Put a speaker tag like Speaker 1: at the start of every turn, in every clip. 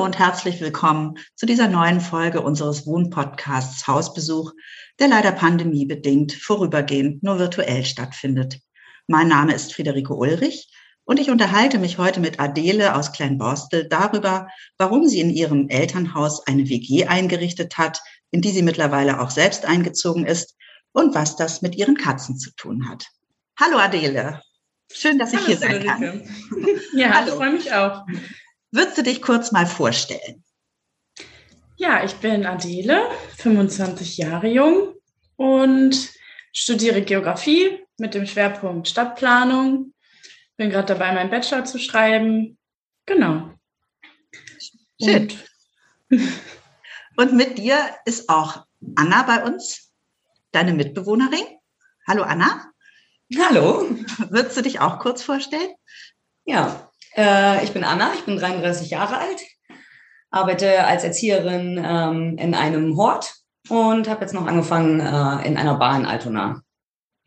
Speaker 1: Hallo und herzlich willkommen zu dieser neuen Folge unseres Wohnpodcasts Hausbesuch, der leider pandemiebedingt vorübergehend nur virtuell stattfindet. Mein Name ist Friederike Ulrich und ich unterhalte mich heute mit Adele aus Kleinborstel darüber, warum sie in ihrem Elternhaus eine WG eingerichtet hat, in die sie mittlerweile auch selbst eingezogen ist und was das mit ihren Katzen zu tun hat. Hallo Adele. Schön, dass ich Hallo, hier sein kann.
Speaker 2: Ja, Hallo. ich freue mich auch.
Speaker 1: Würdest du dich kurz mal vorstellen?
Speaker 2: Ja, ich bin Adele, 25 Jahre jung und studiere Geografie mit dem Schwerpunkt Stadtplanung. Bin gerade dabei, meinen Bachelor zu schreiben. Genau.
Speaker 1: Schön. Und, und mit dir ist auch Anna bei uns, deine Mitbewohnerin. Hallo Anna.
Speaker 3: Hallo.
Speaker 1: Würdest du dich auch kurz vorstellen?
Speaker 3: Ja, äh, ich bin Anna, ich bin 33 Jahre alt, arbeite als Erzieherin ähm, in einem Hort und habe jetzt noch angefangen äh, in einer Bar in Altona.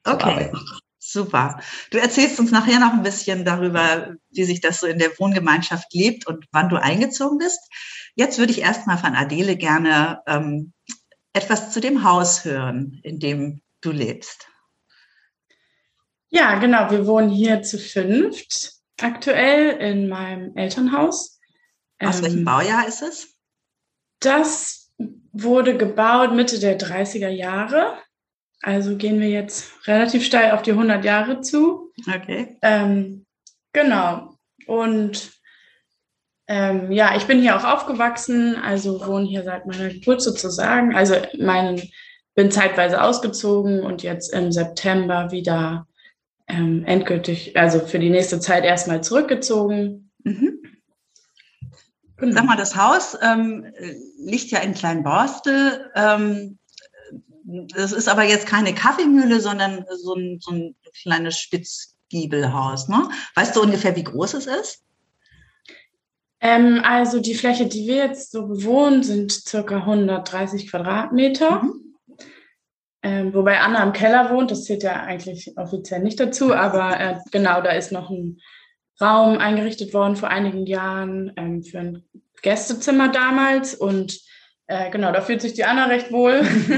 Speaker 1: Okay. Super. Du erzählst uns nachher noch ein bisschen darüber, wie sich das so in der Wohngemeinschaft lebt und wann du eingezogen bist. Jetzt würde ich erstmal von Adele gerne ähm, etwas zu dem Haus hören, in dem du lebst.
Speaker 2: Ja, genau. Wir wohnen hier zu fünft aktuell in meinem Elternhaus.
Speaker 1: Aus ähm, welchem Baujahr ist es?
Speaker 2: Das wurde gebaut Mitte der 30er Jahre. Also gehen wir jetzt relativ steil auf die 100 Jahre zu.
Speaker 1: Okay.
Speaker 2: Ähm, genau. Und ähm, ja, ich bin hier auch aufgewachsen, also wohne hier seit meiner Geburt sozusagen. Also meinen, bin zeitweise ausgezogen und jetzt im September wieder ähm, endgültig, also für die nächste Zeit erstmal zurückgezogen. Mhm.
Speaker 1: Genau. Sag mal, das Haus ähm, liegt ja in Kleinborstel. Ähm, das ist aber jetzt keine Kaffeemühle, sondern so ein, so ein kleines Spitzgiebelhaus. Ne? Weißt du ungefähr, wie groß es ist?
Speaker 2: Ähm, also die Fläche, die wir jetzt so bewohnen, sind circa 130 Quadratmeter. Mhm. Ähm, wobei Anna im Keller wohnt, das zählt ja eigentlich offiziell nicht dazu, aber äh, genau, da ist noch ein Raum eingerichtet worden vor einigen Jahren ähm, für ein Gästezimmer damals und äh, genau, da fühlt sich die Anna recht wohl.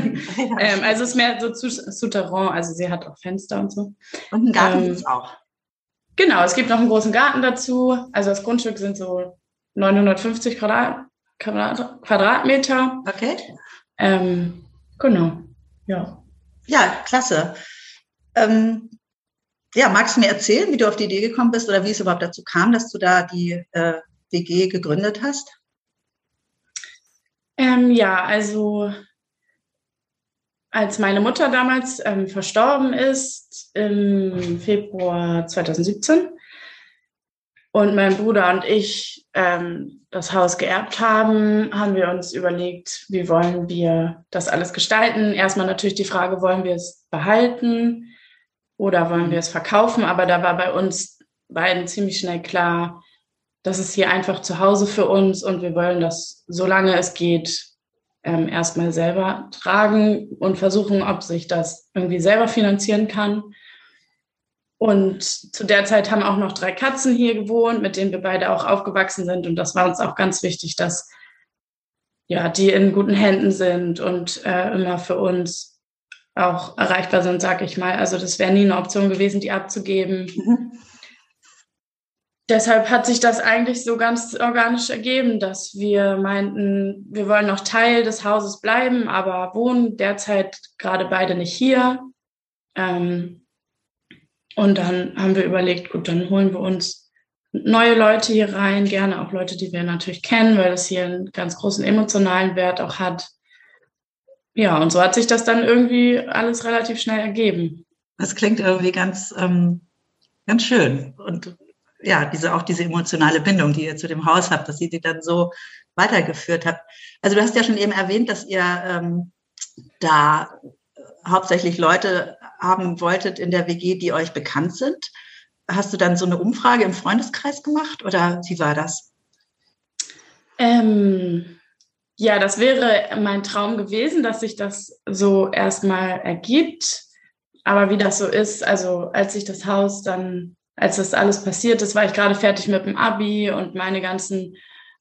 Speaker 2: ähm, also es ist mehr so Souterrain, also sie hat auch Fenster und so.
Speaker 1: Und einen Garten ähm, gibt auch.
Speaker 2: Genau, es gibt noch einen großen Garten dazu. Also das Grundstück sind so 950 Quadrat, Quadrat, Quadratmeter.
Speaker 1: Okay.
Speaker 2: Ähm, genau. Ja.
Speaker 1: Ja, klasse. Ähm, ja, magst du mir erzählen, wie du auf die Idee gekommen bist oder wie es überhaupt dazu kam, dass du da die äh, WG gegründet hast?
Speaker 2: Ähm, ja, also als meine Mutter damals ähm, verstorben ist im Februar 2017 und mein Bruder und ich ähm, das Haus geerbt haben, haben wir uns überlegt, wie wollen wir das alles gestalten. Erstmal natürlich die Frage, wollen wir es behalten oder wollen wir es verkaufen? Aber da war bei uns beiden ziemlich schnell klar, das ist hier einfach zu Hause für uns und wir wollen das, solange es geht, ähm, erstmal selber tragen und versuchen, ob sich das irgendwie selber finanzieren kann. Und zu der Zeit haben auch noch drei Katzen hier gewohnt, mit denen wir beide auch aufgewachsen sind. Und das war uns auch ganz wichtig, dass ja, die in guten Händen sind und äh, immer für uns auch erreichbar sind, sag ich mal. Also das wäre nie eine Option gewesen, die abzugeben. Mhm. Deshalb hat sich das eigentlich so ganz organisch ergeben, dass wir meinten, wir wollen noch Teil des Hauses bleiben, aber wohnen derzeit gerade beide nicht hier. Ähm, und dann haben wir überlegt, gut, dann holen wir uns neue Leute hier rein, gerne auch Leute, die wir natürlich kennen, weil das hier einen ganz großen emotionalen Wert auch hat. Ja, und so hat sich das dann irgendwie alles relativ schnell ergeben.
Speaker 1: Das klingt irgendwie ganz, ähm, ganz schön. Und ja, diese, auch diese emotionale Bindung, die ihr zu dem Haus habt, dass ihr die dann so weitergeführt habt. Also du hast ja schon eben erwähnt, dass ihr ähm, da hauptsächlich Leute haben wolltet in der WG, die euch bekannt sind. Hast du dann so eine Umfrage im Freundeskreis gemacht oder wie war das?
Speaker 2: Ähm, ja, das wäre mein Traum gewesen, dass sich das so erstmal ergibt. Aber wie das so ist, also als ich das Haus dann, als das alles passiert ist, war ich gerade fertig mit dem Abi und meine ganzen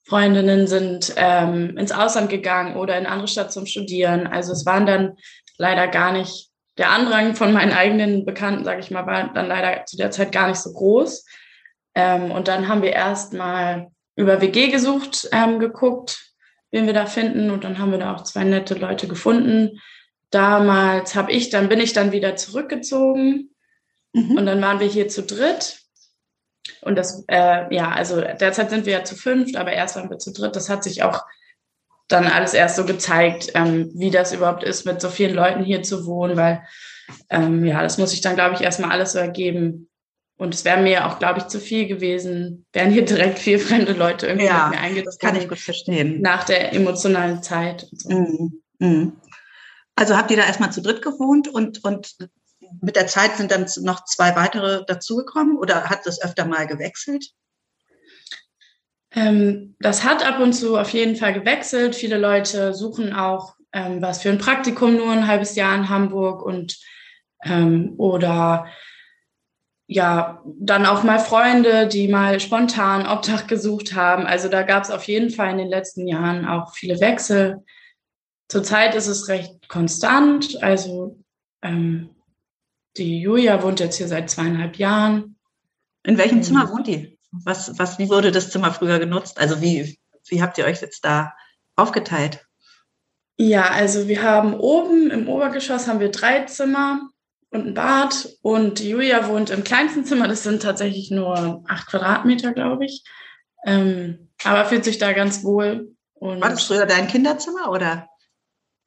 Speaker 2: Freundinnen sind ähm, ins Ausland gegangen oder in andere Stadt zum Studieren. Also es waren dann leider gar nicht, der Andrang von meinen eigenen Bekannten, sage ich mal, war dann leider zu der Zeit gar nicht so groß. Ähm, und dann haben wir erst mal über WG gesucht, ähm, geguckt, wen wir da finden. Und dann haben wir da auch zwei nette Leute gefunden, damals habe ich, dann bin ich dann wieder zurückgezogen mhm. und dann waren wir hier zu dritt. Und das, äh, ja, also derzeit sind wir ja zu fünft, aber erst waren wir zu dritt. Das hat sich auch dann alles erst so gezeigt, ähm, wie das überhaupt ist, mit so vielen Leuten hier zu wohnen, weil ähm, ja, das muss ich dann, glaube ich, erstmal alles so ergeben. Und es wäre mir auch, glaube ich, zu viel gewesen, wären hier direkt vier fremde Leute irgendwie
Speaker 1: ja, mit mir. Das kann ich gut verstehen.
Speaker 2: Nach der emotionalen Zeit.
Speaker 1: So. Mm, mm. Also habt ihr da erstmal zu dritt gewohnt und, und mit der Zeit sind dann noch zwei weitere dazugekommen oder hat das öfter mal gewechselt?
Speaker 2: Ähm, das hat ab und zu auf jeden Fall gewechselt. Viele Leute suchen auch ähm, was für ein Praktikum nur ein halbes Jahr in Hamburg und ähm, oder ja, dann auch mal Freunde, die mal spontan Obdach gesucht haben. Also da gab es auf jeden Fall in den letzten Jahren auch viele Wechsel. Zurzeit ist es recht konstant. Also ähm, die Julia wohnt jetzt hier seit zweieinhalb Jahren.
Speaker 1: In welchem ähm, Zimmer wohnt die? Was, was, wie wurde das Zimmer früher genutzt? Also wie, wie habt ihr euch jetzt da aufgeteilt?
Speaker 2: Ja, also wir haben oben im Obergeschoss haben wir drei Zimmer und ein Bad und Julia wohnt im kleinsten Zimmer. Das sind tatsächlich nur acht Quadratmeter, glaube ich. Ähm, aber fühlt sich da ganz wohl.
Speaker 1: Und War das früher dein Kinderzimmer oder?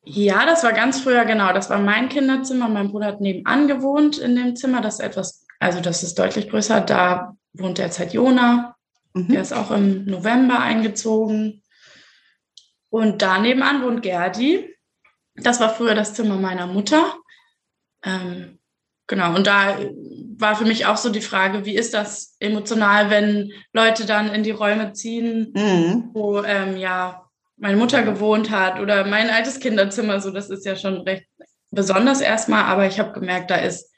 Speaker 2: Ja, das war ganz früher, genau. Das war mein Kinderzimmer. Mein Bruder hat nebenan gewohnt in dem Zimmer. Das ist etwas, also das ist deutlich größer. Da wohnt derzeit Jona. Mhm. Der ist auch im November eingezogen. Und da nebenan wohnt Gerdi. Das war früher das Zimmer meiner Mutter. Ähm, genau. Und da war für mich auch so die Frage, wie ist das emotional, wenn Leute dann in die Räume ziehen, mhm. wo ähm, ja meine Mutter gewohnt hat oder mein altes Kinderzimmer, so das ist ja schon recht besonders erstmal, aber ich habe gemerkt, da ist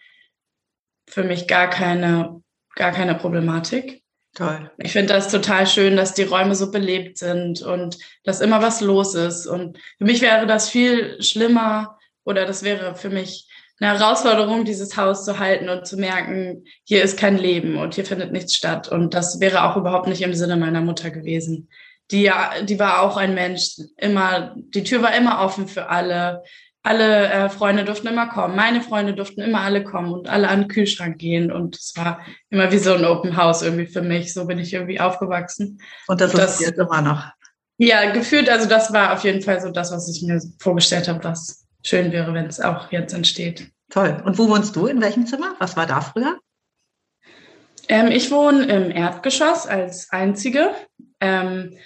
Speaker 2: für mich gar keine, gar keine Problematik.
Speaker 1: Toll.
Speaker 2: Ich finde das total schön, dass die Räume so belebt sind und dass immer was los ist. Und für mich wäre das viel schlimmer oder das wäre für mich eine Herausforderung, dieses Haus zu halten und zu merken, hier ist kein Leben und hier findet nichts statt. Und das wäre auch überhaupt nicht im Sinne meiner Mutter gewesen die ja, die war auch ein Mensch, immer, die Tür war immer offen für alle. Alle äh, Freunde durften immer kommen. Meine Freunde durften immer alle kommen und alle an den Kühlschrank gehen. Und es war immer wie so ein Open House irgendwie für mich. So bin ich irgendwie aufgewachsen.
Speaker 1: Und das, das ist jetzt immer noch.
Speaker 2: Ja, gefühlt, also das war auf jeden Fall so das, was ich mir vorgestellt habe, was schön wäre, wenn es auch jetzt entsteht.
Speaker 1: Toll. Und wo wohnst du? In welchem Zimmer? Was war da früher?
Speaker 2: Ähm, ich wohne im Erdgeschoss als Einzige. Ähm,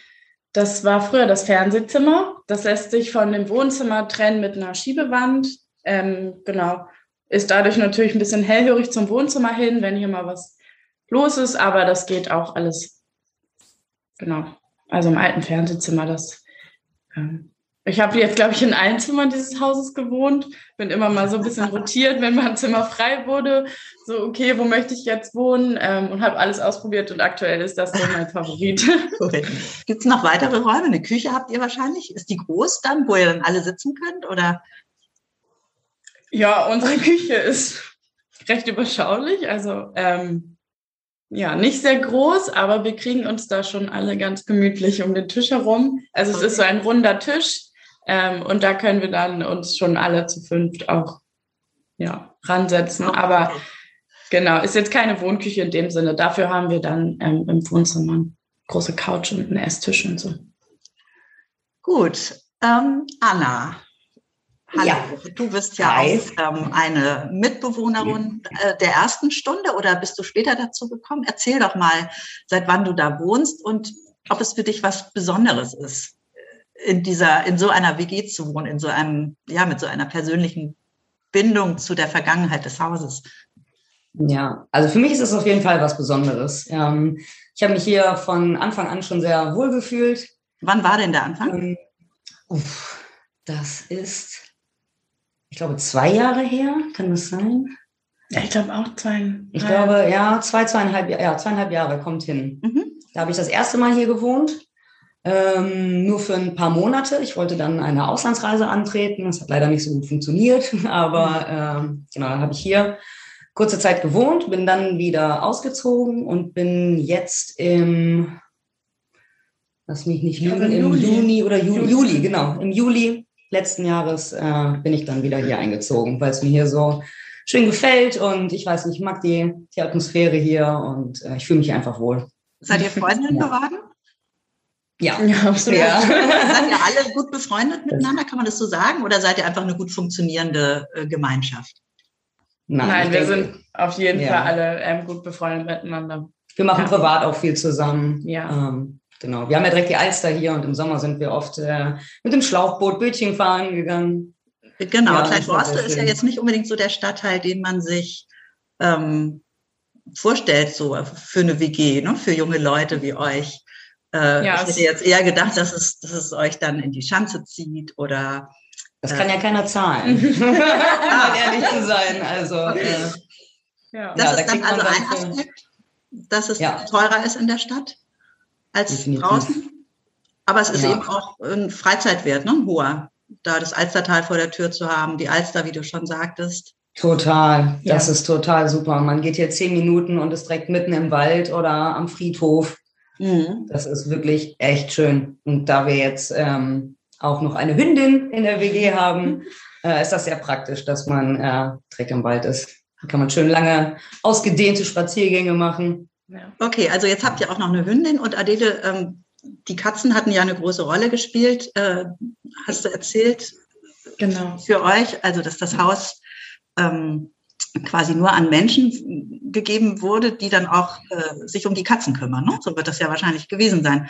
Speaker 2: das war früher das Fernsehzimmer. Das lässt sich von dem Wohnzimmer trennen mit einer Schiebewand. Ähm, genau. Ist dadurch natürlich ein bisschen hellhörig zum Wohnzimmer hin, wenn hier mal was los ist, aber das geht auch alles. Genau. Also im alten Fernsehzimmer, das ähm, ich habe jetzt, glaube ich, in allen Zimmern dieses Hauses gewohnt. Bin immer mal so ein bisschen rotiert, wenn mein Zimmer frei wurde. So, okay, wo möchte ich jetzt wohnen? Ähm, und habe alles ausprobiert und aktuell ist das so mein Favorit.
Speaker 1: Gibt es noch weitere Räume? Eine Küche habt ihr wahrscheinlich? Ist die groß dann, wo ihr dann alle sitzen könnt? Oder?
Speaker 2: Ja, unsere Küche ist recht überschaulich. Also ähm, ja, nicht sehr groß, aber wir kriegen uns da schon alle ganz gemütlich um den Tisch herum. Also es ist so ein runder Tisch ähm, und da können wir dann uns schon alle zu fünft auch ja, ransetzen. Aber genau, ist jetzt keine Wohnküche in dem Sinne. Dafür haben wir dann ähm, im Wohnzimmer eine große Couch und einen Esstisch und so.
Speaker 1: Gut. Ähm, Anna, Hallo, ja. du bist ja Hi. auch ähm, eine Mitbewohnerin äh, der ersten Stunde oder bist du später dazu gekommen? Erzähl doch mal, seit wann du da wohnst und ob es für dich was Besonderes ist, in dieser, in so einer WG zu wohnen, in so einem, ja, mit so einer persönlichen Bindung zu der Vergangenheit des Hauses.
Speaker 3: Ja, also für mich ist es auf jeden Fall was Besonderes. Ähm, ich habe mich hier von Anfang an schon sehr wohl gefühlt.
Speaker 1: Wann war denn der Anfang?
Speaker 3: Ähm, uff, das ist ich glaube, zwei Jahre her, kann das sein?
Speaker 2: Ja, ich glaube auch zwei.
Speaker 3: Ich glaube, ja, zwei, zweieinhalb, ja, zweieinhalb Jahre kommt hin. Mhm. Da habe ich das erste Mal hier gewohnt. Ähm, nur für ein paar Monate. Ich wollte dann eine Auslandsreise antreten. Das hat leider nicht so gut funktioniert. Aber ähm, genau, dann habe ich hier kurze Zeit gewohnt, bin dann wieder ausgezogen und bin jetzt im, lass mich nicht lügen, im Juni oder Juli, Juli, genau, im Juli letzten Jahres äh, bin ich dann wieder hier eingezogen, weil es mir hier so schön gefällt und ich weiß nicht, ich mag die, die Atmosphäre hier und äh, ich fühle mich einfach wohl.
Speaker 1: Seid ihr Freundinnen geworden?
Speaker 3: Ja, ja absolut. Ja.
Speaker 1: seid ihr alle gut befreundet miteinander, kann man das so sagen? Oder seid ihr einfach eine gut funktionierende äh, Gemeinschaft?
Speaker 2: Nein, Nein wir denke, sind auf jeden ja. Fall alle ähm, gut befreundet miteinander.
Speaker 3: Wir machen privat auch viel zusammen. Ja. Ähm, Genau. Wir haben ja direkt die Alster hier und im Sommer sind wir oft äh, mit dem Schlauchboot Bötchen fahren gegangen.
Speaker 1: Genau, ja, Kleinforste ist ja jetzt nicht unbedingt so der Stadtteil, den man sich ähm, vorstellt, so für eine WG, ne? für junge Leute wie euch. Äh, ja, ich hätte jetzt eher gedacht, dass es, dass es euch dann in die Schanze zieht oder.
Speaker 3: Das kann ja keiner zahlen, um ehrlich zu sein. Also, okay.
Speaker 1: äh, ja. Das ja, ist da dann also ein Aspekt, dass es ja. teurer ist in der Stadt? als Definitiv. draußen. Aber es ist ja. eben auch ein Freizeitwert, ne? ein hoher, da das Alstertal vor der Tür zu haben, die Alster, wie du schon sagtest.
Speaker 3: Total, das ja. ist total super. Man geht hier zehn Minuten und ist direkt mitten im Wald oder am Friedhof. Mhm. Das ist wirklich echt schön. Und da wir jetzt ähm, auch noch eine Hündin in der WG haben, äh, ist das sehr praktisch, dass man äh, direkt im Wald ist. Da kann man schön lange ausgedehnte Spaziergänge machen.
Speaker 1: Okay, also jetzt habt ihr auch noch eine Hündin und Adele, ähm, die Katzen hatten ja eine große Rolle gespielt, äh, hast du erzählt. Genau. Für euch, also dass das Haus ähm, quasi nur an Menschen gegeben wurde, die dann auch äh, sich um die Katzen kümmern. Ne? So wird das ja wahrscheinlich gewesen sein.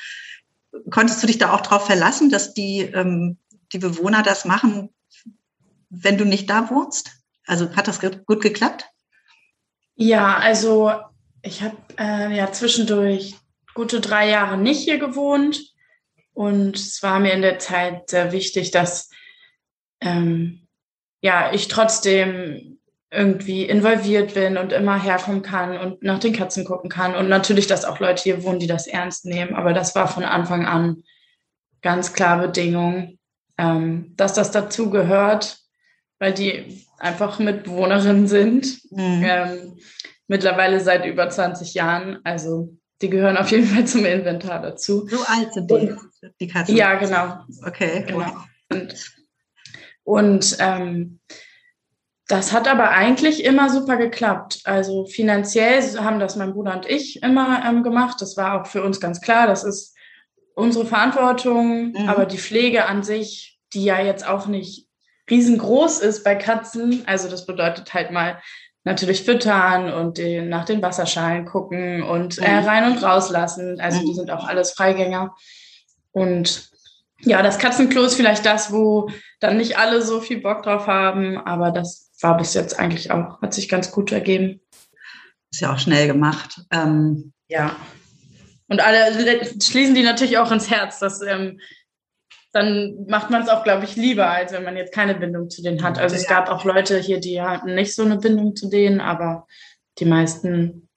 Speaker 1: Konntest du dich da auch darauf verlassen, dass die, ähm, die Bewohner das machen, wenn du nicht da wohnst? Also hat das gut geklappt?
Speaker 2: Ja, also ich habe äh, ja zwischendurch gute drei Jahre nicht hier gewohnt und es war mir in der Zeit sehr wichtig, dass ähm, ja ich trotzdem irgendwie involviert bin und immer herkommen kann und nach den Katzen gucken kann und natürlich, dass auch Leute hier wohnen, die das ernst nehmen. Aber das war von Anfang an ganz klar Bedingung, ähm, dass das dazu gehört, weil die einfach Mitbewohnerinnen sind. Mhm. Ähm, mittlerweile seit über 20 Jahren. Also die gehören auf jeden Fall zum Inventar dazu.
Speaker 1: So alt sind die,
Speaker 2: die Katzen? Ja, genau.
Speaker 1: Okay.
Speaker 2: Genau. Und, und ähm, das hat aber eigentlich immer super geklappt. Also finanziell haben das mein Bruder und ich immer ähm, gemacht. Das war auch für uns ganz klar. Das ist unsere Verantwortung. Mhm. Aber die Pflege an sich, die ja jetzt auch nicht riesengroß ist bei Katzen, also das bedeutet halt mal natürlich füttern und den, nach den Wasserschalen gucken und äh, mhm. rein und rauslassen. Also die mhm. sind auch alles Freigänger. Und ja, das Katzenklo ist vielleicht das, wo dann nicht alle so viel Bock drauf haben, aber das war bis jetzt eigentlich auch, hat sich ganz gut ergeben.
Speaker 1: Ist ja auch schnell gemacht. Ähm
Speaker 2: ja. Und alle schließen die natürlich auch ins Herz. dass ähm, dann macht man es auch, glaube ich, lieber, als wenn man jetzt keine Bindung zu denen hat. Also es gab auch Leute hier, die hatten nicht so eine Bindung zu denen, aber die meisten,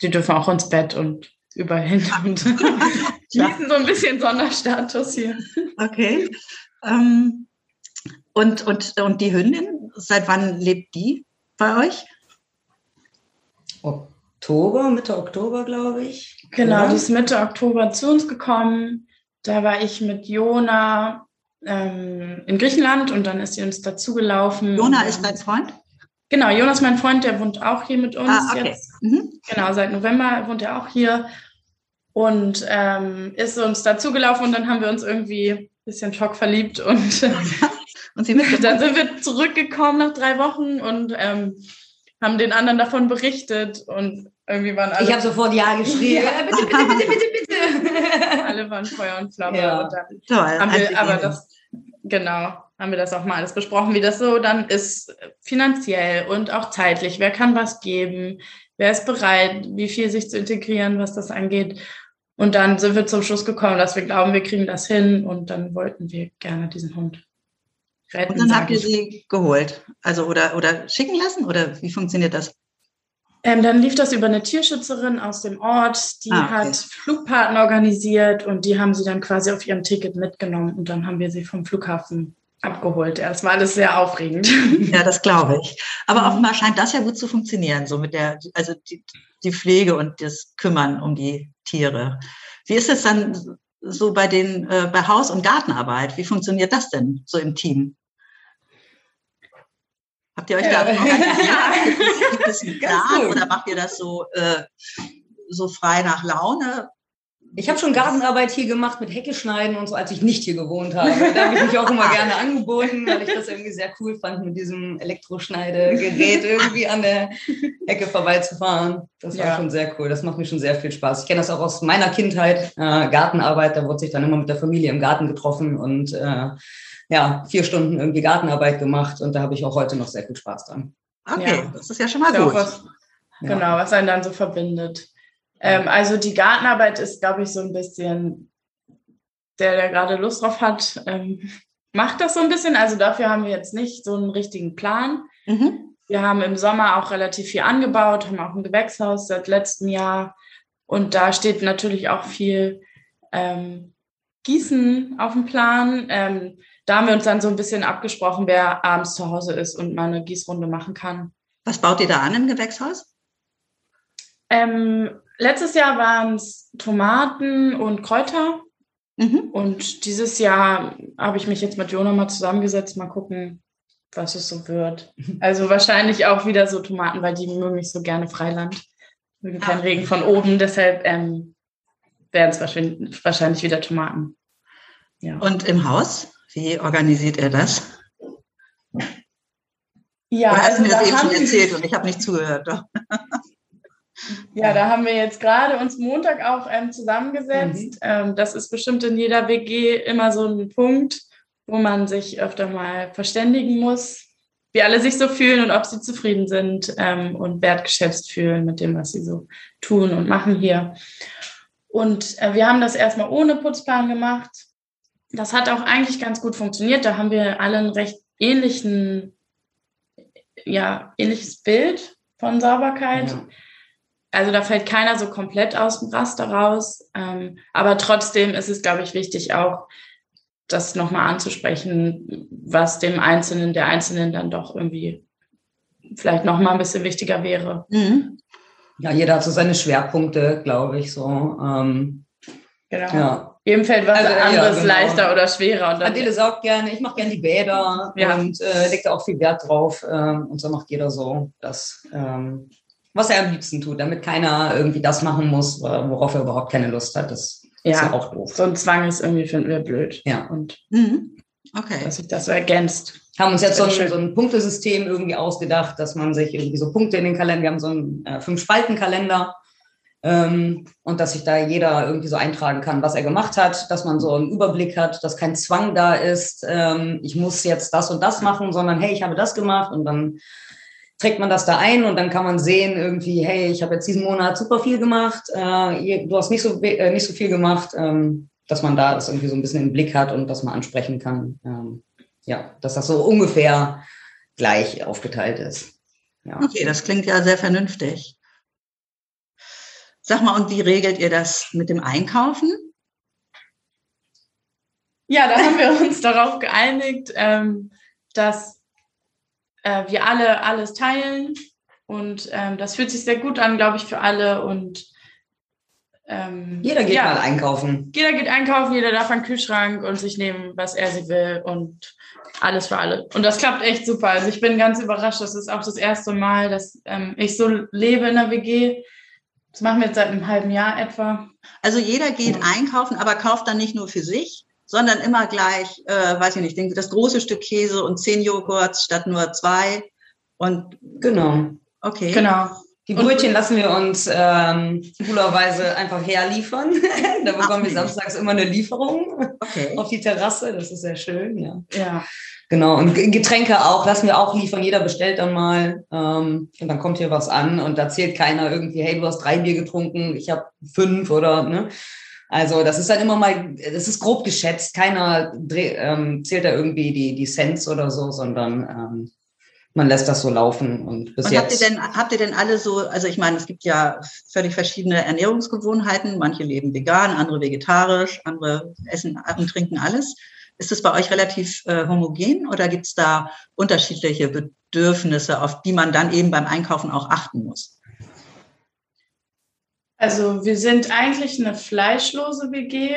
Speaker 2: die dürfen auch ins Bett und überall hin und schließen so ein bisschen Sonderstatus hier.
Speaker 1: Okay. Ähm, und, und, und die Hündin, seit wann lebt die bei euch?
Speaker 3: Oktober, Mitte Oktober, glaube ich.
Speaker 2: Genau, die ist Mitte Oktober zu uns gekommen. Da war ich mit Jona ähm, in Griechenland und dann ist sie uns dazugelaufen.
Speaker 1: Jona ist dein Freund?
Speaker 2: Genau, Jonas, mein Freund, der wohnt auch hier mit uns ah, okay. jetzt. Mhm. Genau, seit November wohnt er auch hier und ähm, ist uns dazugelaufen und dann haben wir uns irgendwie ein bisschen schockverliebt und Und Sie Dann sind wir zurückgekommen nach drei Wochen und ähm, haben den anderen davon berichtet und irgendwie waren alle.
Speaker 3: Ich habe sofort Ja geschrien. Ja, bitte, bitte, bitte, bitte,
Speaker 2: bitte. alle waren Feuer und Flamme. Ja. Und dann Toll. Haben wir, aber das, genau, haben wir das auch mal alles besprochen, wie das so dann ist, finanziell und auch zeitlich. Wer kann was geben? Wer ist bereit, wie viel sich zu integrieren, was das angeht? Und dann sind wir zum Schluss gekommen, dass wir glauben, wir kriegen das hin und dann wollten wir gerne diesen Hund.
Speaker 1: Und dann habt ihr sie geholt, also oder, oder schicken lassen oder wie funktioniert das?
Speaker 2: Ähm, dann lief das über eine Tierschützerin aus dem Ort, die ah, okay. hat Flugpaten organisiert und die haben sie dann quasi auf ihrem Ticket mitgenommen und dann haben wir sie vom Flughafen abgeholt. Das war alles sehr aufregend.
Speaker 1: Ja, das glaube ich. Aber mhm. offenbar scheint das ja gut zu funktionieren, so mit der, also die, die Pflege und das Kümmern um die Tiere. Wie ist es dann so bei den, äh, bei Haus- und Gartenarbeit? Wie funktioniert das denn so im Team? Habt ihr euch da organisiert? Gibt es einen Plan oder macht ihr das so, äh, so frei nach Laune?
Speaker 3: Ich habe schon Gartenarbeit hier gemacht mit Hecke schneiden und so, als ich nicht hier gewohnt habe. Da habe ich mich auch immer gerne angeboten, weil ich das irgendwie sehr cool fand, mit diesem Elektroschneidegerät irgendwie an der Hecke vorbeizufahren. Das war ja. schon sehr cool. Das macht mir schon sehr viel Spaß. Ich kenne das auch aus meiner Kindheit, äh, Gartenarbeit. Da wurde sich dann immer mit der Familie im Garten getroffen und äh, ja, vier Stunden irgendwie Gartenarbeit gemacht. Und da habe ich auch heute noch sehr viel Spaß dran.
Speaker 1: Okay, ja. das ist ja schon mal gut.
Speaker 2: Was, genau, was einen dann so verbindet. Ähm, also die Gartenarbeit ist, glaube ich, so ein bisschen, der, der gerade Lust drauf hat, ähm, macht das so ein bisschen. Also dafür haben wir jetzt nicht so einen richtigen Plan. Mhm. Wir haben im Sommer auch relativ viel angebaut, haben auch ein Gewächshaus seit letztem Jahr. Und da steht natürlich auch viel ähm, Gießen auf dem Plan. Ähm, da haben wir uns dann so ein bisschen abgesprochen, wer abends zu Hause ist und mal eine Gießrunde machen kann.
Speaker 1: Was baut ihr da an im Gewächshaus?
Speaker 2: Ähm, letztes Jahr waren es Tomaten und Kräuter. Mhm. Und dieses Jahr habe ich mich jetzt mit Jona mal zusammengesetzt, mal gucken, was es so wird. Also wahrscheinlich auch wieder so Tomaten, weil die mögen nicht so gerne Freiland. Mögen keinen. Regen von oben, deshalb ähm, werden es wahrscheinlich, wahrscheinlich wieder Tomaten.
Speaker 1: Ja. Und im Haus, wie organisiert er das? Ja, Oder hast also mir das eben schon erzählt und ich habe nicht zugehört.
Speaker 2: Ja, da haben wir jetzt gerade uns Montag auch ähm, zusammengesetzt. Mhm. Ähm, das ist bestimmt in jeder WG immer so ein Punkt, wo man sich öfter mal verständigen muss, wie alle sich so fühlen und ob sie zufrieden sind ähm, und wertgeschätzt fühlen mit dem, was sie so tun und machen hier. Und äh, wir haben das erstmal ohne Putzplan gemacht. Das hat auch eigentlich ganz gut funktioniert. Da haben wir alle einen recht ähnlichen, ja, ähnliches Bild von Sauberkeit. Ja also da fällt keiner so komplett aus dem Raster raus. Ähm, aber trotzdem ist es, glaube ich, wichtig auch, das nochmal anzusprechen, was dem Einzelnen, der Einzelnen dann doch irgendwie vielleicht nochmal ein bisschen wichtiger wäre. Mhm.
Speaker 3: Ja, jeder hat so seine Schwerpunkte, glaube ich, so. Ähm,
Speaker 2: genau. Ja. Jedem fällt was also, anderes ja, genau. leichter oder schwerer.
Speaker 3: Und Adele saugt gerne, ich mache gerne die Bäder ja. und äh, legt da auch viel Wert drauf. Ähm, und so macht jeder so das. Ähm, was er am liebsten tut, damit keiner irgendwie das machen muss, worauf er überhaupt keine Lust hat. Das ja, ist ja auch doof.
Speaker 2: So ein Zwang ist irgendwie, finden wir blöd.
Speaker 3: Ja.
Speaker 2: Und mhm. okay. dass sich das so ergänzt.
Speaker 3: Haben uns jetzt so ein, so ein, Punktesystem irgendwie ausgedacht, dass man sich irgendwie so Punkte in den Kalender, wir haben so einen äh, Fünf-Spalten-Kalender, ähm, und dass sich da jeder irgendwie so eintragen kann, was er gemacht hat, dass man so einen Überblick hat, dass kein Zwang da ist, ähm, ich muss jetzt das und das machen, sondern hey, ich habe das gemacht und dann trägt man das da ein und dann kann man sehen irgendwie, hey, ich habe jetzt diesen Monat super viel gemacht, äh, du hast nicht so, äh, nicht so viel gemacht, ähm, dass man da das irgendwie so ein bisschen im Blick hat und das mal ansprechen kann. Ähm, ja, dass das so ungefähr gleich aufgeteilt ist.
Speaker 1: Ja. Okay, das klingt ja sehr vernünftig. Sag mal, und wie regelt ihr das mit dem Einkaufen?
Speaker 2: Ja, da haben wir uns darauf geeinigt, ähm, dass äh, wir alle alles teilen. Und ähm, das fühlt sich sehr gut an, glaube ich, für alle. Und
Speaker 3: ähm, jeder geht ja, mal einkaufen.
Speaker 2: Jeder geht einkaufen, jeder darf einen Kühlschrank und sich nehmen, was er sie will und alles für alle. Und das klappt echt super. Also ich bin ganz überrascht. Das ist auch das erste Mal, dass ähm, ich so lebe in der WG. Das machen wir jetzt seit einem halben Jahr etwa.
Speaker 1: Also jeder geht ja. einkaufen, aber kauft dann nicht nur für sich, sondern immer gleich, äh, weiß ich nicht, das große Stück Käse und zehn Joghurts statt nur zwei. Und
Speaker 3: genau.
Speaker 1: Okay.
Speaker 3: Genau. Die Brötchen lassen wir uns ähm, coolerweise einfach herliefern. da bekommen wir samstags immer eine Lieferung okay. auf die Terrasse. Das ist sehr schön, ja.
Speaker 2: Ja.
Speaker 3: Genau. Und Getränke auch, lassen wir auch liefern. Jeder bestellt dann mal. Ähm, und dann kommt hier was an und da zählt keiner irgendwie, hey, du hast drei Bier getrunken, ich habe fünf oder ne. Also das ist dann immer mal, das ist grob geschätzt. Keiner ähm, zählt da irgendwie die, die Cents oder so, sondern ähm, man lässt das so laufen. Und bis
Speaker 1: und
Speaker 3: jetzt.
Speaker 1: Habt ihr, denn, habt ihr denn alle so, also ich meine, es gibt ja völlig verschiedene Ernährungsgewohnheiten. Manche leben vegan, andere vegetarisch, andere essen und trinken alles. Ist es bei euch relativ äh, homogen oder gibt es da unterschiedliche Bedürfnisse, auf die man dann eben beim Einkaufen auch achten muss?
Speaker 2: Also wir sind eigentlich eine fleischlose WG.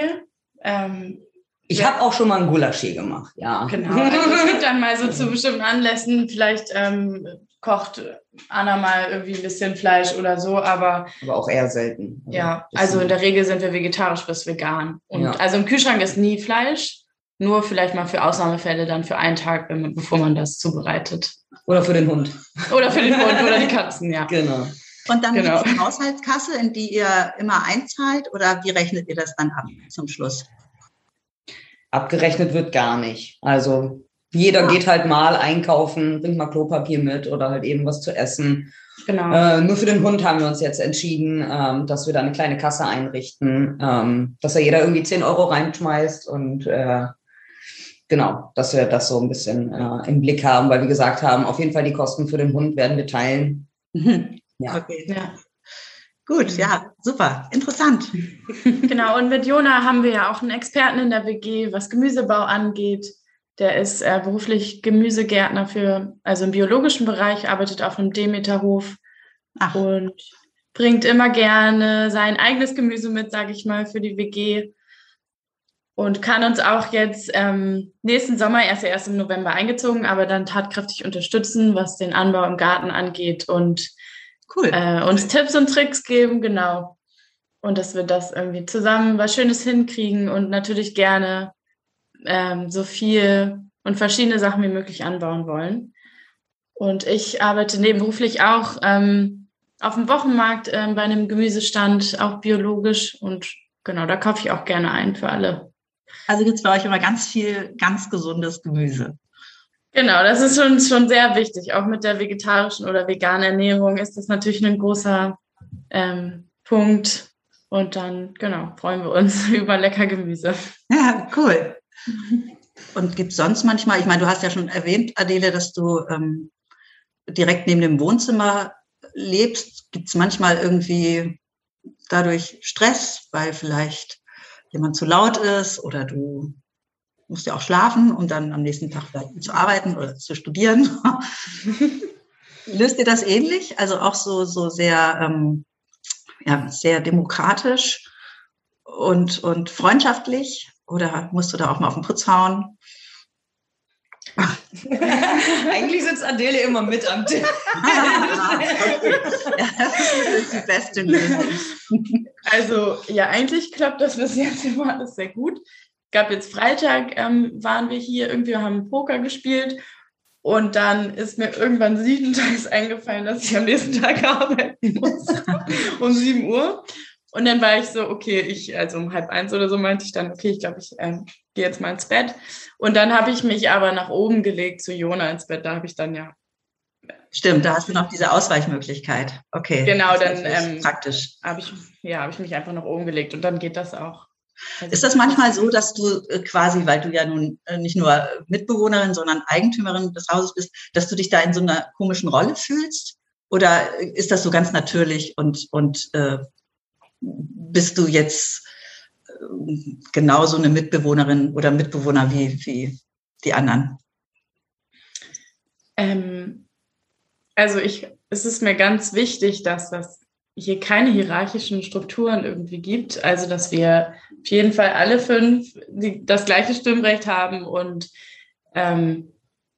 Speaker 2: Ähm,
Speaker 3: ich ja. habe auch schon mal einen Gulasch hier gemacht, ja.
Speaker 2: Genau. Also es gibt dann mal so zu bestimmten Anlässen, vielleicht ähm, kocht Anna mal irgendwie ein bisschen Fleisch oder so, aber.
Speaker 3: Aber auch eher selten.
Speaker 2: Also ja, also in der Regel sind wir vegetarisch bis vegan. Und ja. also im Kühlschrank ist nie Fleisch, nur vielleicht mal für Ausnahmefälle dann für einen Tag, bevor man das zubereitet.
Speaker 3: Oder für den Hund.
Speaker 2: Oder für den Hund oder die Katzen, ja.
Speaker 3: Genau.
Speaker 1: Und dann genau. die Haushaltskasse, in die ihr immer einzahlt, oder wie rechnet ihr das dann ab zum Schluss?
Speaker 3: abgerechnet wird gar nicht. Also jeder ja. geht halt mal einkaufen, bringt mal Klopapier mit oder halt eben was zu essen. Genau. Äh, nur für den Hund haben wir uns jetzt entschieden, ähm, dass wir da eine kleine Kasse einrichten, ähm, dass da jeder irgendwie 10 Euro reinschmeißt und äh, genau, dass wir das so ein bisschen äh, im Blick haben, weil wir gesagt haben, auf jeden Fall die Kosten für den Hund werden wir teilen.
Speaker 1: Mhm. Ja. Okay. ja. Gut, ja, super, interessant.
Speaker 2: Genau, und mit Jona haben wir ja auch einen Experten in der WG, was Gemüsebau angeht. Der ist äh, beruflich Gemüsegärtner für, also im biologischen Bereich, arbeitet auf einem Demeterhof Ach. und bringt immer gerne sein eigenes Gemüse mit, sage ich mal, für die WG. Und kann uns auch jetzt ähm, nächsten Sommer, erst erst im November eingezogen, aber dann tatkräftig unterstützen, was den Anbau im Garten angeht und Cool. Äh, uns Tipps und Tricks geben, genau. Und dass wir das irgendwie zusammen was Schönes hinkriegen und natürlich gerne ähm, so viel und verschiedene Sachen wie möglich anbauen wollen. Und ich arbeite nebenberuflich auch ähm, auf dem Wochenmarkt äh, bei einem Gemüsestand, auch biologisch. Und genau, da kaufe ich auch gerne ein für alle.
Speaker 1: Also gibt es bei euch immer ganz viel ganz gesundes Gemüse.
Speaker 2: Genau, das ist schon, schon sehr wichtig. Auch mit der vegetarischen oder veganen Ernährung ist das natürlich ein großer ähm, Punkt. Und dann, genau, freuen wir uns über lecker Gemüse.
Speaker 1: Ja, cool. Und gibt es sonst manchmal, ich meine, du hast ja schon erwähnt, Adele, dass du ähm, direkt neben dem Wohnzimmer lebst. Gibt es manchmal irgendwie dadurch Stress, weil vielleicht jemand zu laut ist oder du musst ja auch schlafen und dann am nächsten Tag vielleicht zu arbeiten oder zu studieren. Löst ihr das ähnlich? Also auch so, so sehr, ähm, ja, sehr demokratisch und, und freundschaftlich? Oder musst du da auch mal auf den Putz hauen?
Speaker 3: Eigentlich sitzt Adele immer mit am Tisch.
Speaker 1: ja, das ist die beste Lösung.
Speaker 2: Also, ja, eigentlich klappt das bis jetzt immer alles sehr gut gab jetzt Freitag, ähm, waren wir hier, irgendwie haben Poker gespielt und dann ist mir irgendwann siebentags eingefallen, dass ich am nächsten Tag arbeiten muss, um sieben Uhr. Und dann war ich so, okay, ich, also um halb eins oder so meinte ich dann, okay, ich glaube, ich ähm, gehe jetzt mal ins Bett. Und dann habe ich mich aber nach oben gelegt zu Jona ins Bett. Da habe ich dann ja.
Speaker 1: Stimmt, da hast du noch diese Ausweichmöglichkeit. Okay.
Speaker 2: Genau, dann ähm, praktisch. Habe ich, ja, habe ich mich einfach nach oben gelegt und dann geht das auch.
Speaker 1: Ist das manchmal so, dass du äh, quasi, weil du ja nun äh, nicht nur Mitbewohnerin, sondern Eigentümerin des Hauses bist, dass du dich da in so einer komischen Rolle fühlst? Oder ist das so ganz natürlich und, und äh, bist du jetzt äh, genauso eine Mitbewohnerin oder Mitbewohner wie, wie die anderen?
Speaker 2: Ähm, also ich, es ist mir ganz wichtig, dass das hier keine hierarchischen Strukturen irgendwie gibt. Also, dass wir auf jeden Fall alle fünf die, das gleiche Stimmrecht haben und ähm,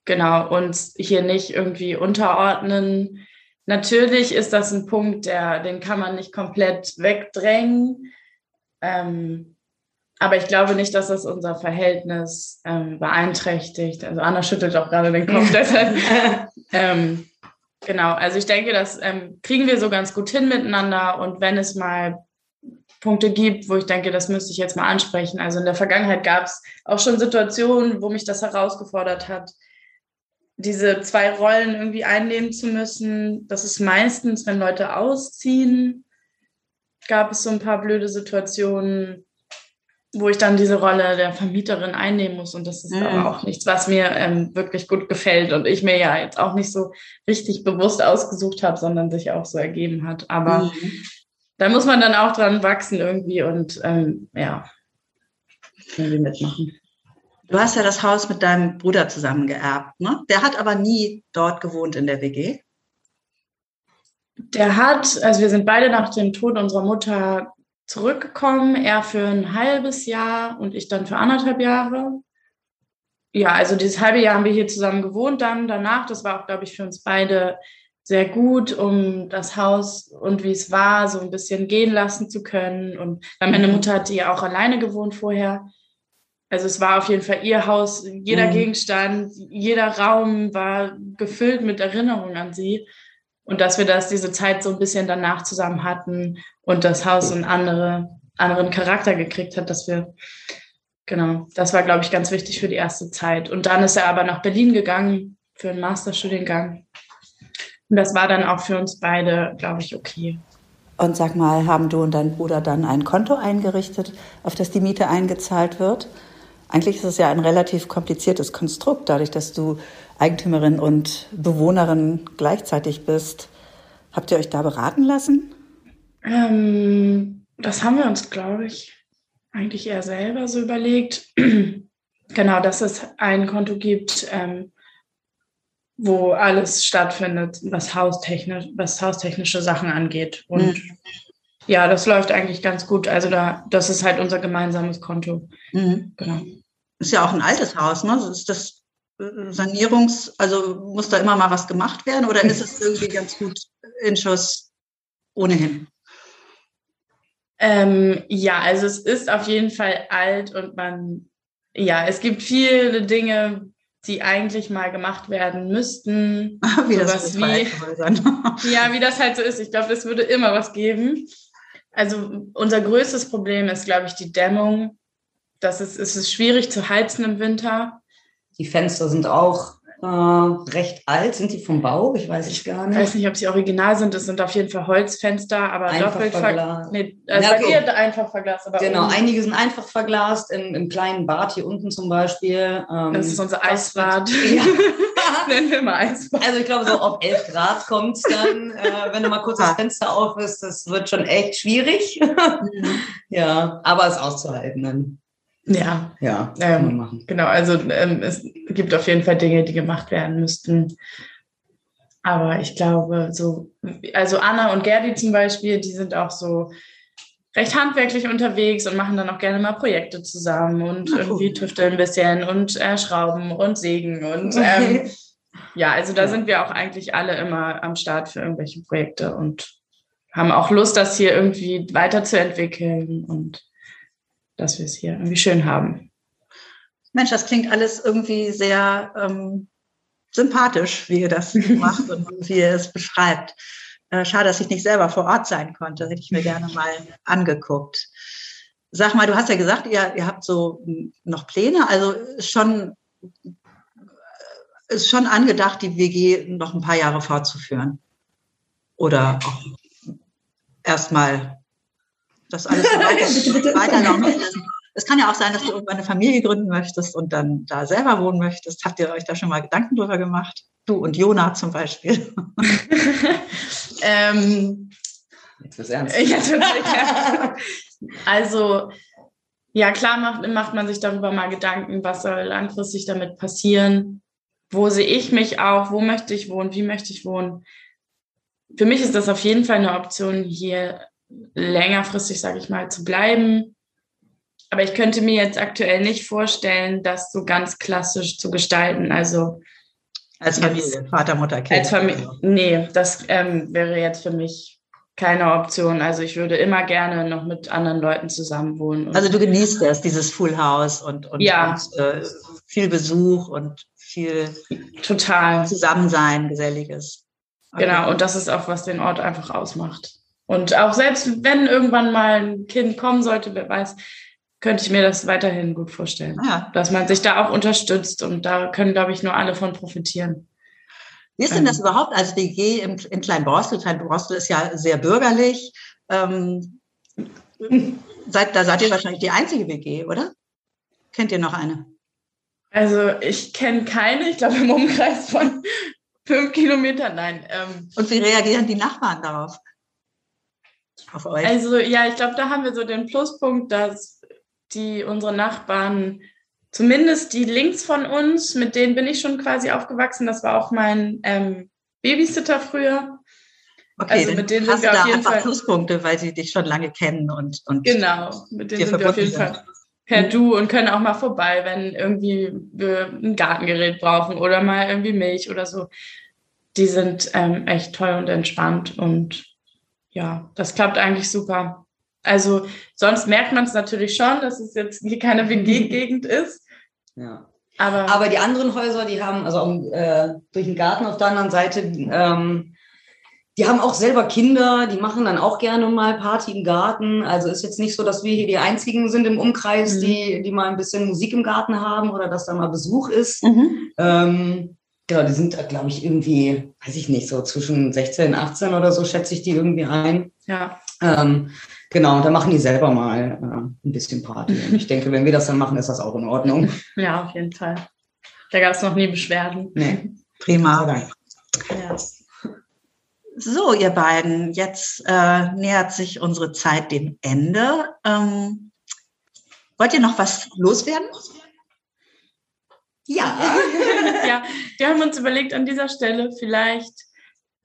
Speaker 2: genau uns hier nicht irgendwie unterordnen. Natürlich ist das ein Punkt, der, den kann man nicht komplett wegdrängen. Ähm, aber ich glaube nicht, dass das unser Verhältnis ähm, beeinträchtigt. Also Anna schüttelt auch gerade den Kopf deshalb. ähm, genau, also ich denke, das ähm, kriegen wir so ganz gut hin miteinander. Und wenn es mal Punkte gibt, wo ich denke, das müsste ich jetzt mal ansprechen. Also in der Vergangenheit gab es auch schon Situationen, wo mich das herausgefordert hat, diese zwei Rollen irgendwie einnehmen zu müssen. Das ist meistens, wenn Leute ausziehen, gab es so ein paar blöde Situationen, wo ich dann diese Rolle der Vermieterin einnehmen muss. Und das ist mhm. aber auch nichts, was mir ähm, wirklich gut gefällt und ich mir ja jetzt auch nicht so richtig bewusst ausgesucht habe, sondern sich auch so ergeben hat. Aber mhm. da muss man dann auch dran wachsen irgendwie und ähm, ja, irgendwie mitmachen.
Speaker 1: Du hast ja das Haus mit deinem Bruder zusammen geerbt, ne? Der hat aber nie dort gewohnt in der WG.
Speaker 2: Der hat, also wir sind beide nach dem Tod unserer Mutter zurückgekommen, er für ein halbes Jahr und ich dann für anderthalb Jahre. Ja, also dieses halbe Jahr haben wir hier zusammen gewohnt dann danach. Das war auch, glaube ich, für uns beide sehr gut, um das Haus und wie es war, so ein bisschen gehen lassen zu können. Und meine mhm. Mutter hat ja auch alleine gewohnt vorher. Also es war auf jeden Fall ihr Haus, jeder mhm. Gegenstand, jeder Raum war gefüllt mit Erinnerungen an sie. Und dass wir das diese Zeit so ein bisschen danach zusammen hatten und das Haus einen andere, anderen Charakter gekriegt hat, dass wir, genau, das war, glaube ich, ganz wichtig für die erste Zeit. Und dann ist er aber nach Berlin gegangen für einen Masterstudiengang. Und das war dann auch für uns beide, glaube ich, okay.
Speaker 1: Und sag mal, haben du und dein Bruder dann ein Konto eingerichtet, auf das die Miete eingezahlt wird? Eigentlich ist es ja ein relativ kompliziertes Konstrukt, dadurch, dass du Eigentümerin und Bewohnerin gleichzeitig bist. Habt ihr euch da beraten lassen?
Speaker 2: Ähm, das haben wir uns, glaube ich, eigentlich eher selber so überlegt. genau, dass es ein Konto gibt, ähm, wo alles stattfindet, was haustechnisch, was haustechnische Sachen angeht. Und mhm. ja, das läuft eigentlich ganz gut. Also da, das ist halt unser gemeinsames Konto.
Speaker 1: Mhm. Genau. Ist ja auch ein altes Haus, ne? Ist das Sanierungs, also muss da immer mal was gemacht werden oder ist es irgendwie ganz gut in Schuss ohnehin?
Speaker 2: Ähm, ja, also es ist auf jeden Fall alt und man, ja, es gibt viele Dinge, die eigentlich mal gemacht werden müssten.
Speaker 1: wie das wie,
Speaker 2: ja, wie das halt so ist. Ich glaube, es würde immer was geben. Also unser größtes Problem ist, glaube ich, die Dämmung das ist, es ist schwierig zu heizen im Winter.
Speaker 3: Die Fenster sind auch äh, recht alt. Sind die vom Bau? Ich weiß es gar nicht.
Speaker 2: Ich weiß nicht, ob sie original sind. Es sind auf jeden Fall Holzfenster, aber
Speaker 3: einfach
Speaker 2: doppelt
Speaker 3: verglast.
Speaker 2: Nee, also ja, okay. einfach verglast. Aber
Speaker 3: genau, oben. einige sind einfach verglast. In, Im kleinen Bad hier unten zum Beispiel.
Speaker 2: Ähm, das ist unser Eisbad. Ja. Nennen wir mal Eisbad.
Speaker 3: Also ich glaube, so auf 11 Grad kommt es dann, äh, wenn du mal kurz das Fenster auf ist. Das wird schon echt schwierig. Mhm. ja, aber es auszuhalten dann.
Speaker 2: Ja,
Speaker 3: ja,
Speaker 2: ähm, genau. Also ähm, es gibt auf jeden Fall Dinge, die gemacht werden müssten. Aber ich glaube, so, also Anna und Gerdi zum Beispiel, die sind auch so recht handwerklich unterwegs und machen dann auch gerne mal Projekte zusammen und Ach, irgendwie tüfteln ein bisschen und äh, schrauben und sägen und ähm, ja, also da ja. sind wir auch eigentlich alle immer am Start für irgendwelche Projekte und haben auch Lust, das hier irgendwie weiterzuentwickeln und dass wir es hier irgendwie schön haben.
Speaker 1: Mensch, das klingt alles irgendwie sehr ähm, sympathisch, wie ihr das macht und wie ihr es beschreibt. Äh, schade, dass ich nicht selber vor Ort sein konnte. Hätte ich mir gerne mal angeguckt. Sag mal, du hast ja gesagt, ihr, ihr habt so noch Pläne, also schon ist schon angedacht, die WG noch ein paar Jahre fortzuführen. Oder erstmal das alles weiter, weiterlaufen lassen. Es kann ja auch sein, dass du irgendwann eine Familie gründen möchtest und dann da selber wohnen möchtest. Habt ihr euch da schon mal Gedanken drüber gemacht? Du und Jona zum Beispiel.
Speaker 2: ähm,
Speaker 3: Jetzt wird's ernst.
Speaker 2: Jetzt wird's ernst. Also, ja, klar macht, macht man sich darüber mal Gedanken, was soll langfristig damit passieren. Wo sehe ich mich auch? Wo möchte ich wohnen? Wie möchte ich wohnen? Für mich ist das auf jeden Fall eine Option, hier längerfristig, sage ich mal, zu bleiben. Aber ich könnte mir jetzt aktuell nicht vorstellen, das so ganz klassisch zu gestalten. Also
Speaker 1: als Familie, Vater, Mutter, Kind.
Speaker 2: Als Familie, nee, das ähm, wäre jetzt für mich keine Option. Also ich würde immer gerne noch mit anderen Leuten zusammenwohnen.
Speaker 1: Also du genießt das, dieses Full House und, und,
Speaker 2: ja.
Speaker 1: und äh, viel Besuch und viel
Speaker 2: total
Speaker 1: Zusammensein, geselliges.
Speaker 2: Okay. Genau, und das ist auch, was den Ort einfach ausmacht. Und auch selbst wenn irgendwann mal ein Kind kommen sollte, wer weiß, könnte ich mir das weiterhin gut vorstellen. Ja. Dass man sich da auch unterstützt und da können, glaube ich, nur alle von profitieren.
Speaker 1: Wie ist denn das ähm. überhaupt als WG in, in Kleinborstel? Kleinborstel ist ja sehr bürgerlich. Ähm, seid, da seid ihr wahrscheinlich die einzige WG, oder? Kennt ihr noch eine?
Speaker 2: Also ich kenne keine, ich glaube im Umkreis von fünf Kilometern, nein. Ähm,
Speaker 1: Und wie reagieren die Nachbarn darauf?
Speaker 2: Auf euch? Also ja, ich glaube, da haben wir so den Pluspunkt, dass die unsere Nachbarn zumindest die links von uns, mit denen bin ich schon quasi aufgewachsen. Das war auch mein ähm, Babysitter früher.
Speaker 1: Okay, also mit denen sind wir auf jeden Fall Pluspunkte, weil sie dich schon lange kennen und, und
Speaker 2: genau, mit denen sind wir auf jeden sind. Fall per. Du und können auch mal vorbei, wenn irgendwie wir ein Gartengerät brauchen oder mal irgendwie Milch oder so. Die sind ähm, echt toll und entspannt und ja, das klappt eigentlich super. Also sonst merkt man es natürlich schon, dass es jetzt hier keine WG-Gegend ist.
Speaker 3: Ja. Aber, Aber die anderen Häuser, die haben, also um, äh, durch den Garten auf der anderen Seite, ähm, die haben auch selber Kinder, die machen dann auch gerne mal Party im Garten. Also ist jetzt nicht so, dass wir hier die einzigen sind im Umkreis, mhm. die, die mal ein bisschen Musik im Garten haben oder dass da mal Besuch ist. Mhm. Ähm, genau, die sind, glaube ich, irgendwie, weiß ich nicht, so zwischen 16 und 18 oder so schätze ich die irgendwie ein.
Speaker 2: Ja.
Speaker 3: Ähm, Genau, da machen die selber mal äh, ein bisschen Party. Und ich denke, wenn wir das dann machen, ist das auch in Ordnung.
Speaker 2: Ja, auf jeden Fall. Da gab es noch nie Beschwerden.
Speaker 1: Nee. Prima. Ja. So, ihr beiden, jetzt äh, nähert sich unsere Zeit dem Ende. Ähm, wollt ihr noch was loswerden?
Speaker 2: Ja. ja, wir haben uns überlegt, an dieser Stelle vielleicht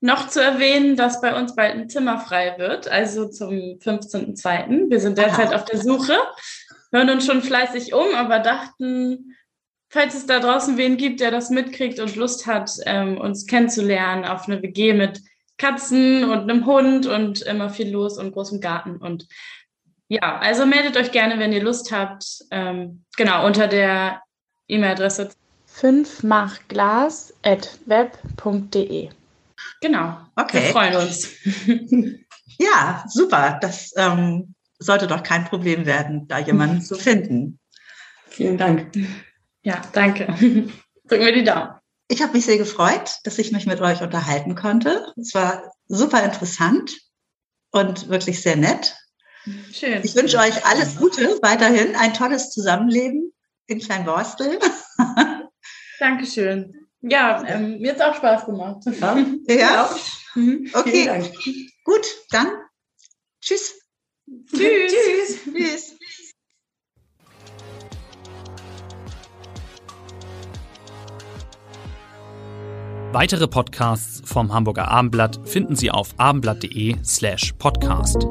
Speaker 2: noch zu erwähnen, dass bei uns bald ein Zimmer frei wird, also zum 15.02. Wir sind derzeit Aha. auf der Suche, hören uns schon fleißig um, aber dachten, falls es da draußen wen gibt, der das mitkriegt und Lust hat, ähm, uns kennenzulernen auf eine WG mit Katzen und einem Hund und immer viel los und großem Garten. Und ja, also meldet euch gerne, wenn ihr Lust habt. Ähm, genau, unter der E-Mail-Adresse 5machglas.web.de. Genau. Okay. Wir freuen uns.
Speaker 1: ja, super. Das ähm, sollte doch kein Problem werden, da jemanden zu finden.
Speaker 2: Vielen Dank. Ja, danke. Drücken wir die Daumen.
Speaker 1: Ich habe mich sehr gefreut, dass ich mich mit euch unterhalten konnte. Es war super interessant und wirklich sehr nett. Schön. Ich wünsche euch alles Gute weiterhin, ein tolles Zusammenleben in Kleinborstel.
Speaker 2: Dankeschön. Ja, ähm, mir hat es auch Spaß gemacht.
Speaker 1: Ja? ja? Mhm. Okay. Gut, dann tschüss.
Speaker 2: Tschüss. tschüss. tschüss.
Speaker 4: Weitere Podcasts vom Hamburger Abendblatt finden Sie auf abendblatt.de slash podcast.